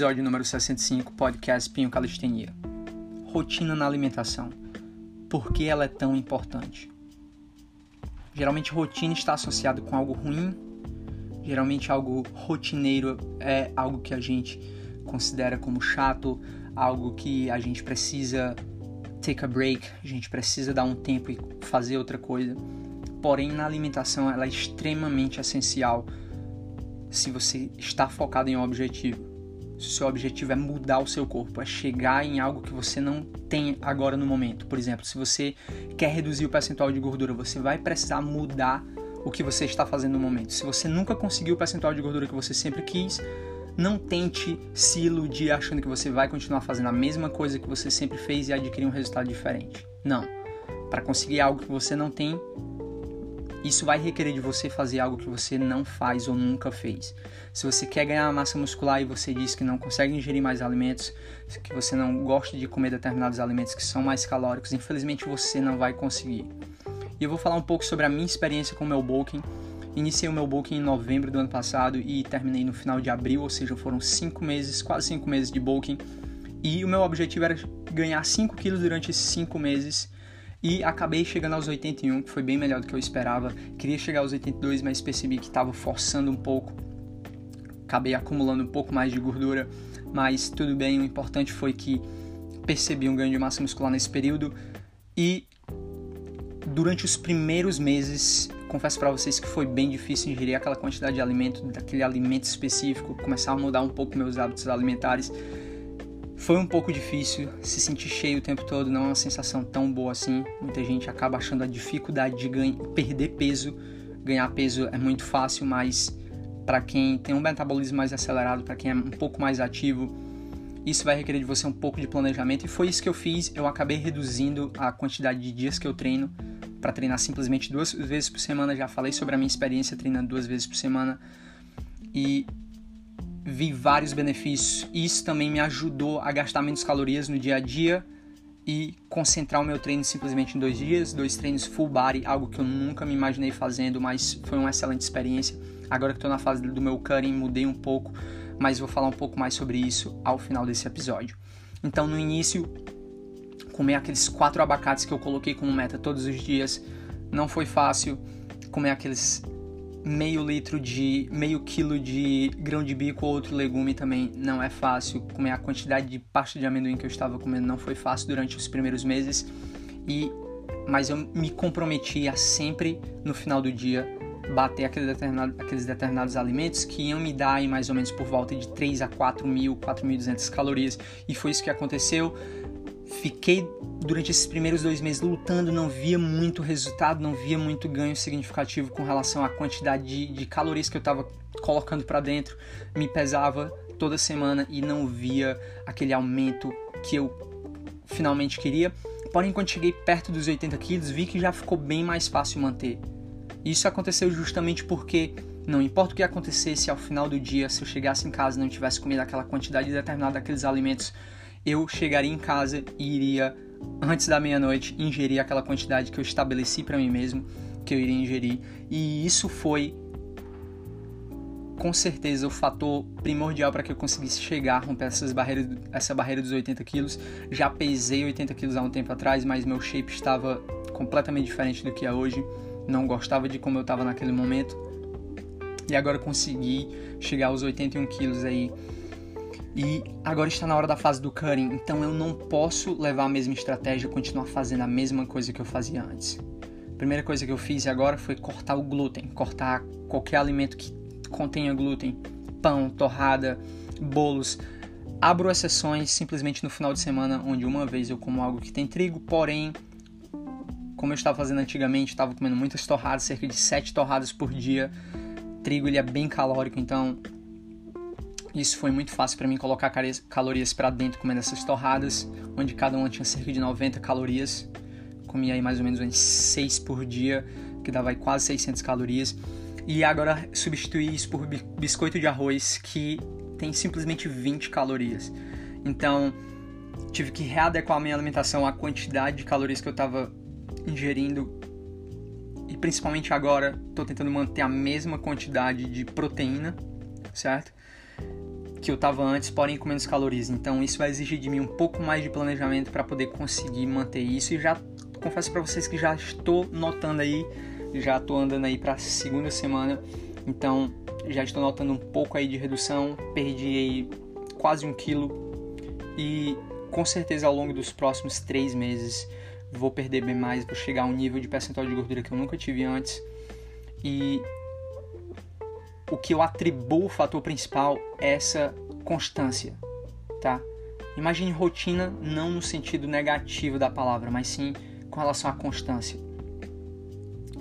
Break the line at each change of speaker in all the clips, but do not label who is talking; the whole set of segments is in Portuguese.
Episódio número 65, podcast Pinho Calistenia. Rotina na alimentação. Por que ela é tão importante? Geralmente rotina está associado com algo ruim. Geralmente algo rotineiro é algo que a gente considera como chato, algo que a gente precisa take a break, a gente precisa dar um tempo e fazer outra coisa. Porém, na alimentação ela é extremamente essencial se você está focado em um objetivo. Se o seu objetivo é mudar o seu corpo, é chegar em algo que você não tem agora no momento. Por exemplo, se você quer reduzir o percentual de gordura, você vai precisar mudar o que você está fazendo no momento. Se você nunca conseguiu o percentual de gordura que você sempre quis, não tente se iludir achando que você vai continuar fazendo a mesma coisa que você sempre fez e adquirir um resultado diferente. Não. Para conseguir algo que você não tem, isso vai requerer de você fazer algo que você não faz ou nunca fez. Se você quer ganhar massa muscular e você diz que não consegue ingerir mais alimentos, que você não gosta de comer determinados alimentos que são mais calóricos, infelizmente você não vai conseguir. E eu vou falar um pouco sobre a minha experiência com o meu bulking. Iniciei o meu bulking em novembro do ano passado e terminei no final de abril, ou seja, foram 5 meses, quase 5 meses de bulking. E o meu objetivo era ganhar 5 quilos durante esses 5 meses e acabei chegando aos 81, que foi bem melhor do que eu esperava. Queria chegar aos 82, mas percebi que estava forçando um pouco. Acabei acumulando um pouco mais de gordura, mas tudo bem. O importante foi que percebi um ganho de massa muscular nesse período e durante os primeiros meses, confesso para vocês que foi bem difícil ingerir aquela quantidade de alimento, daquele alimento específico, começar a mudar um pouco meus hábitos alimentares foi um pouco difícil se sentir cheio o tempo todo, não é uma sensação tão boa assim. Muita gente acaba achando a dificuldade de ganhar, perder peso. Ganhar peso é muito fácil, mas para quem tem um metabolismo mais acelerado, para quem é um pouco mais ativo, isso vai requerer de você um pouco de planejamento e foi isso que eu fiz. Eu acabei reduzindo a quantidade de dias que eu treino para treinar simplesmente duas vezes por semana. Já falei sobre a minha experiência treinando duas vezes por semana e vi vários benefícios. Isso também me ajudou a gastar menos calorias no dia a dia e concentrar o meu treino simplesmente em dois dias, dois treinos full body, algo que eu nunca me imaginei fazendo, mas foi uma excelente experiência. Agora que estou na fase do meu cutting, mudei um pouco, mas vou falar um pouco mais sobre isso ao final desse episódio. Então, no início, comer aqueles quatro abacates que eu coloquei como meta todos os dias não foi fácil. Comer aqueles meio litro de meio quilo de grão de bico ou outro legume também não é fácil comer. A quantidade de pasta de amendoim que eu estava comendo não foi fácil durante os primeiros meses. E mas eu me comprometi a sempre no final do dia bater aquele determinado, aqueles determinados alimentos que iam me dar aí mais ou menos por volta de 3 a 4 mil, 4.200 calorias. E foi isso que aconteceu Fiquei durante esses primeiros dois meses lutando, não via muito resultado, não via muito ganho significativo com relação à quantidade de, de calorias que eu estava colocando para dentro. Me pesava toda semana e não via aquele aumento que eu finalmente queria. Porém, quando cheguei perto dos 80 quilos, vi que já ficou bem mais fácil manter. Isso aconteceu justamente porque não importa o que acontecesse ao final do dia, se eu chegasse em casa e não tivesse comido aquela quantidade determinada daqueles alimentos eu chegaria em casa e iria, antes da meia-noite, ingerir aquela quantidade que eu estabeleci para mim mesmo que eu iria ingerir. E isso foi, com certeza, o fator primordial para que eu conseguisse chegar, romper essas barreiras, essa barreira dos 80 quilos. Já pesei 80 quilos há um tempo atrás, mas meu shape estava completamente diferente do que é hoje. Não gostava de como eu estava naquele momento. E agora consegui chegar aos 81 quilos aí e agora está na hora da fase do cutting, então eu não posso levar a mesma estratégia e continuar fazendo a mesma coisa que eu fazia antes. A primeira coisa que eu fiz agora foi cortar o glúten, cortar qualquer alimento que contenha glúten, pão, torrada, bolos. Abro exceções simplesmente no final de semana, onde uma vez eu como algo que tem trigo, porém, como eu estava fazendo antigamente, estava comendo muitas torradas, cerca de 7 torradas por dia. Trigo ele é bem calórico, então isso foi muito fácil para mim colocar calorias para dentro comendo essas torradas, onde cada uma tinha cerca de 90 calorias. Comia aí mais ou menos uns 6 por dia, que dava aí quase 600 calorias. E agora substituí isso por biscoito de arroz, que tem simplesmente 20 calorias. Então, tive que readequar a minha alimentação à quantidade de calorias que eu estava ingerindo. E principalmente agora, estou tentando manter a mesma quantidade de proteína, certo? Que eu estava antes, porém com menos calorias. Então isso vai exigir de mim um pouco mais de planejamento para poder conseguir manter isso. E já confesso para vocês que já estou notando aí, já estou andando aí para a segunda semana. Então já estou notando um pouco aí de redução. Perdi aí quase um quilo e com certeza ao longo dos próximos três meses vou perder bem mais, vou chegar a um nível de percentual de gordura que eu nunca tive antes. E o que eu atribuo o fator principal é essa constância, tá? Imagine rotina não no sentido negativo da palavra, mas sim com relação à constância.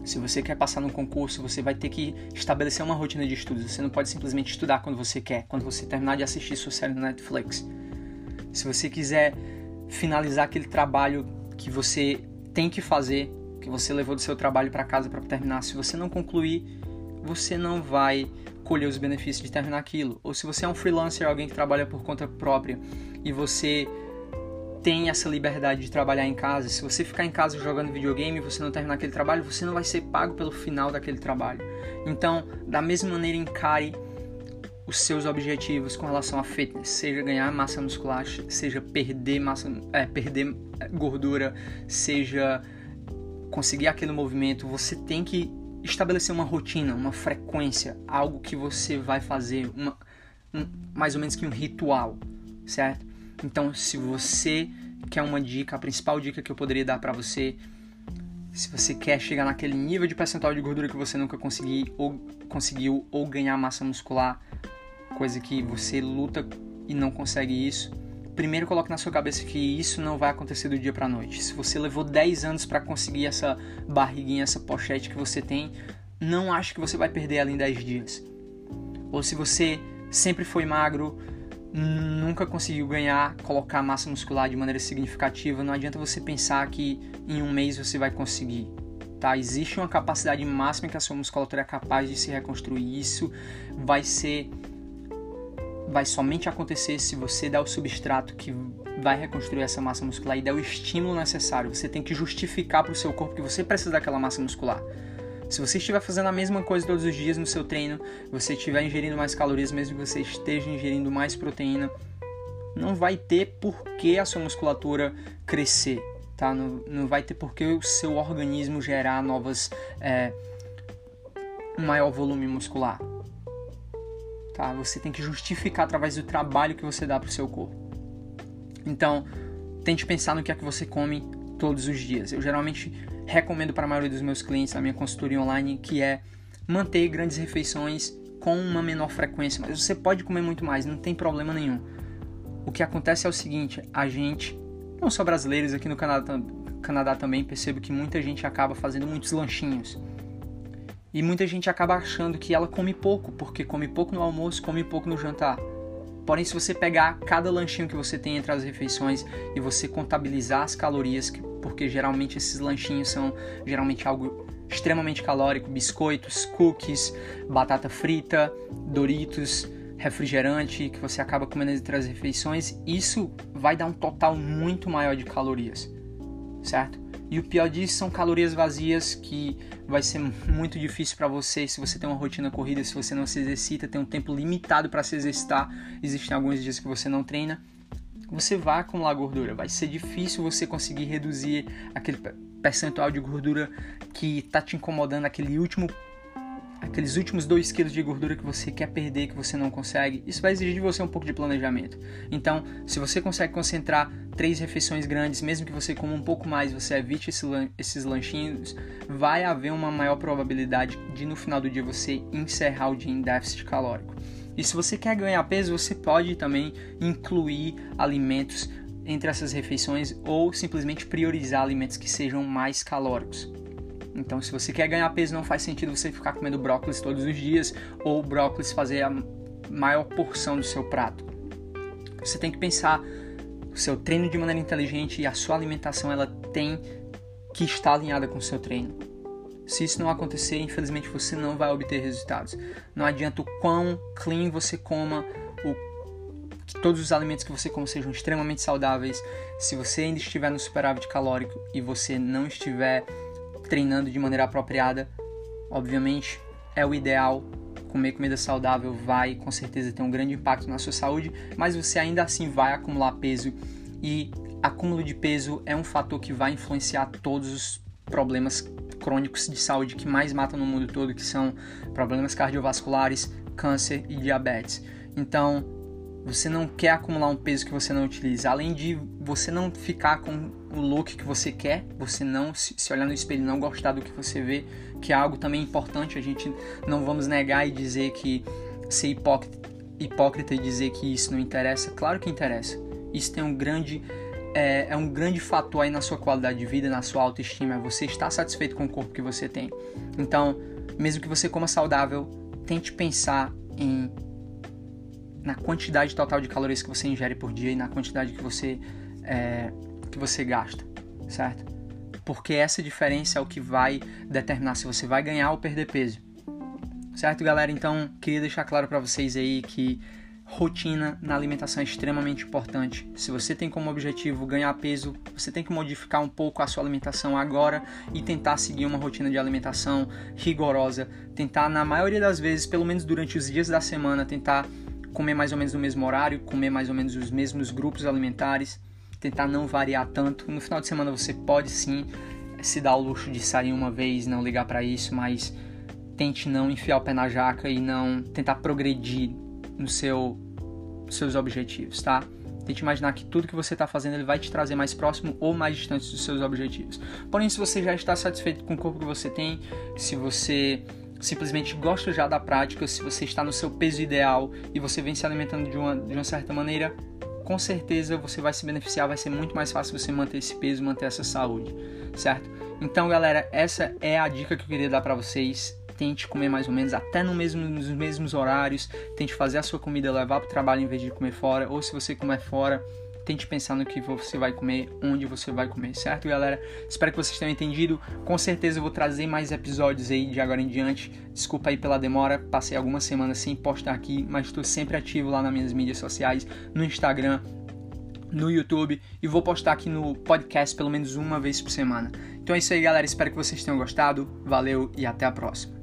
Se você quer passar num concurso, você vai ter que estabelecer uma rotina de estudos. Você não pode simplesmente estudar quando você quer, quando você terminar de assistir sua série no Netflix. Se você quiser finalizar aquele trabalho que você tem que fazer, que você levou do seu trabalho para casa para terminar, se você não concluir, você não vai colher os benefícios de terminar aquilo. Ou se você é um freelancer, alguém que trabalha por conta própria e você tem essa liberdade de trabalhar em casa, se você ficar em casa jogando videogame e você não terminar aquele trabalho, você não vai ser pago pelo final daquele trabalho. Então, da mesma maneira, encare os seus objetivos com relação a fitness, seja ganhar massa muscular, seja perder massa, é, perder gordura, seja conseguir aquele movimento, você tem que estabelecer uma rotina, uma frequência, algo que você vai fazer, uma, um, mais ou menos que um ritual, certo? Então, se você quer uma dica, a principal dica que eu poderia dar para você, se você quer chegar naquele nível de percentual de gordura que você nunca consegui, ou, conseguiu ou ganhar massa muscular, coisa que você luta e não consegue isso, primeiro coloque na sua cabeça que isso não vai acontecer do dia para noite. Se você levou 10 anos para conseguir essa barriguinha, essa pochete que você tem, não ache que você vai perder ela em 10 dias. Ou se você sempre foi magro, nunca conseguiu ganhar, colocar massa muscular de maneira significativa, não adianta você pensar que em um mês você vai conseguir. Tá? Existe uma capacidade máxima que a sua musculatura é capaz de se reconstruir. Isso vai ser vai somente acontecer se você der o substrato que vai reconstruir essa massa muscular e der o estímulo necessário. Você tem que justificar para o seu corpo que você precisa daquela massa muscular. Se você estiver fazendo a mesma coisa todos os dias no seu treino, você estiver ingerindo mais calorias, mesmo que você esteja ingerindo mais proteína, não vai ter por que a sua musculatura crescer, tá? Não, não vai ter por que o seu organismo gerar novas, é, um maior volume muscular tá? Você tem que justificar através do trabalho que você dá para o seu corpo. Então, tente pensar no que é que você come todos os dias. Eu geralmente recomendo para a maioria dos meus clientes na minha consultoria online que é manter grandes refeições com uma menor frequência, mas você pode comer muito mais, não tem problema nenhum. O que acontece é o seguinte, a gente, não só brasileiros aqui no Canadá, Canadá também, percebo que muita gente acaba fazendo muitos lanchinhos. E muita gente acaba achando que ela come pouco, porque come pouco no almoço, come pouco no jantar. Porém, se você pegar cada lanchinho que você tem entre as refeições e você contabilizar as calorias, porque geralmente esses lanchinhos são geralmente algo extremamente calórico, biscoitos, cookies, batata frita, Doritos, refrigerante que você acaba comendo entre as refeições, isso vai dar um total muito maior de calorias, certo? E o pior disso são calorias vazias que vai ser muito difícil para você se você tem uma rotina corrida, se você não se exercita, tem um tempo limitado para se exercitar, existem alguns dias que você não treina, você vai acumular gordura. Vai ser difícil você conseguir reduzir aquele percentual de gordura que está te incomodando, aquele último aqueles últimos 2 quilos de gordura que você quer perder, que você não consegue, isso vai exigir de você um pouco de planejamento. Então, se você consegue concentrar três refeições grandes, mesmo que você coma um pouco mais, você evite esses lanchinhos, vai haver uma maior probabilidade de no final do dia você encerrar o dia em déficit calórico. E se você quer ganhar peso, você pode também incluir alimentos entre essas refeições ou simplesmente priorizar alimentos que sejam mais calóricos. Então, se você quer ganhar peso, não faz sentido você ficar comendo brócolis todos os dias ou brócolis fazer a maior porção do seu prato. Você tem que pensar o seu treino de maneira inteligente e a sua alimentação ela tem que estar alinhada com o seu treino. Se isso não acontecer, infelizmente você não vai obter resultados. Não adianta o quão clean você coma, que todos os alimentos que você coma sejam extremamente saudáveis. Se você ainda estiver no superávit calórico e você não estiver treinando de maneira apropriada, obviamente é o ideal comer comida saudável vai com certeza ter um grande impacto na sua saúde, mas você ainda assim vai acumular peso e acúmulo de peso é um fator que vai influenciar todos os problemas crônicos de saúde que mais matam no mundo todo, que são problemas cardiovasculares, câncer e diabetes. Então, você não quer acumular um peso que você não utiliza. Além de você não ficar com o look que você quer, você não se olhar no espelho e não gostar do que você vê, que é algo também importante. A gente não vamos negar e dizer que ser hipócrita, hipócrita e dizer que isso não interessa. Claro que interessa. Isso tem um grande é, é, um grande fator aí na sua qualidade de vida, na sua autoestima. Você estar satisfeito com o corpo que você tem. Então, mesmo que você coma saudável, tente pensar em na quantidade total de calorias que você ingere por dia e na quantidade que você é, que você gasta, certo? Porque essa diferença é o que vai determinar se você vai ganhar ou perder peso. Certo, galera? Então, queria deixar claro para vocês aí que rotina na alimentação é extremamente importante. Se você tem como objetivo ganhar peso, você tem que modificar um pouco a sua alimentação agora e tentar seguir uma rotina de alimentação rigorosa. Tentar, na maioria das vezes, pelo menos durante os dias da semana, tentar comer mais ou menos no mesmo horário, comer mais ou menos os mesmos grupos alimentares, tentar não variar tanto. No final de semana você pode sim se dar o luxo de sair uma vez, não ligar para isso, mas tente não enfiar o pé na jaca e não tentar progredir no seu seus objetivos, tá? Tente imaginar que tudo que você está fazendo ele vai te trazer mais próximo ou mais distante dos seus objetivos. Porém, se você já está satisfeito com o corpo que você tem, se você simplesmente gosta já da prática, se você está no seu peso ideal e você vem se alimentando de uma, de uma certa maneira, com certeza você vai se beneficiar, vai ser muito mais fácil você manter esse peso, manter essa saúde, certo? Então, galera, essa é a dica que eu queria dar para vocês. Tente comer mais ou menos até no mesmo, nos mesmos horários. Tente fazer a sua comida levar para o trabalho em vez de comer fora. Ou se você comer fora, tente pensar no que você vai comer, onde você vai comer, certo, galera? Espero que vocês tenham entendido. Com certeza eu vou trazer mais episódios aí de agora em diante. Desculpa aí pela demora, passei algumas semanas sem postar aqui, mas estou sempre ativo lá nas minhas mídias sociais, no Instagram, no YouTube e vou postar aqui no podcast pelo menos uma vez por semana. Então é isso aí, galera. Espero que vocês tenham gostado. Valeu e até a próxima.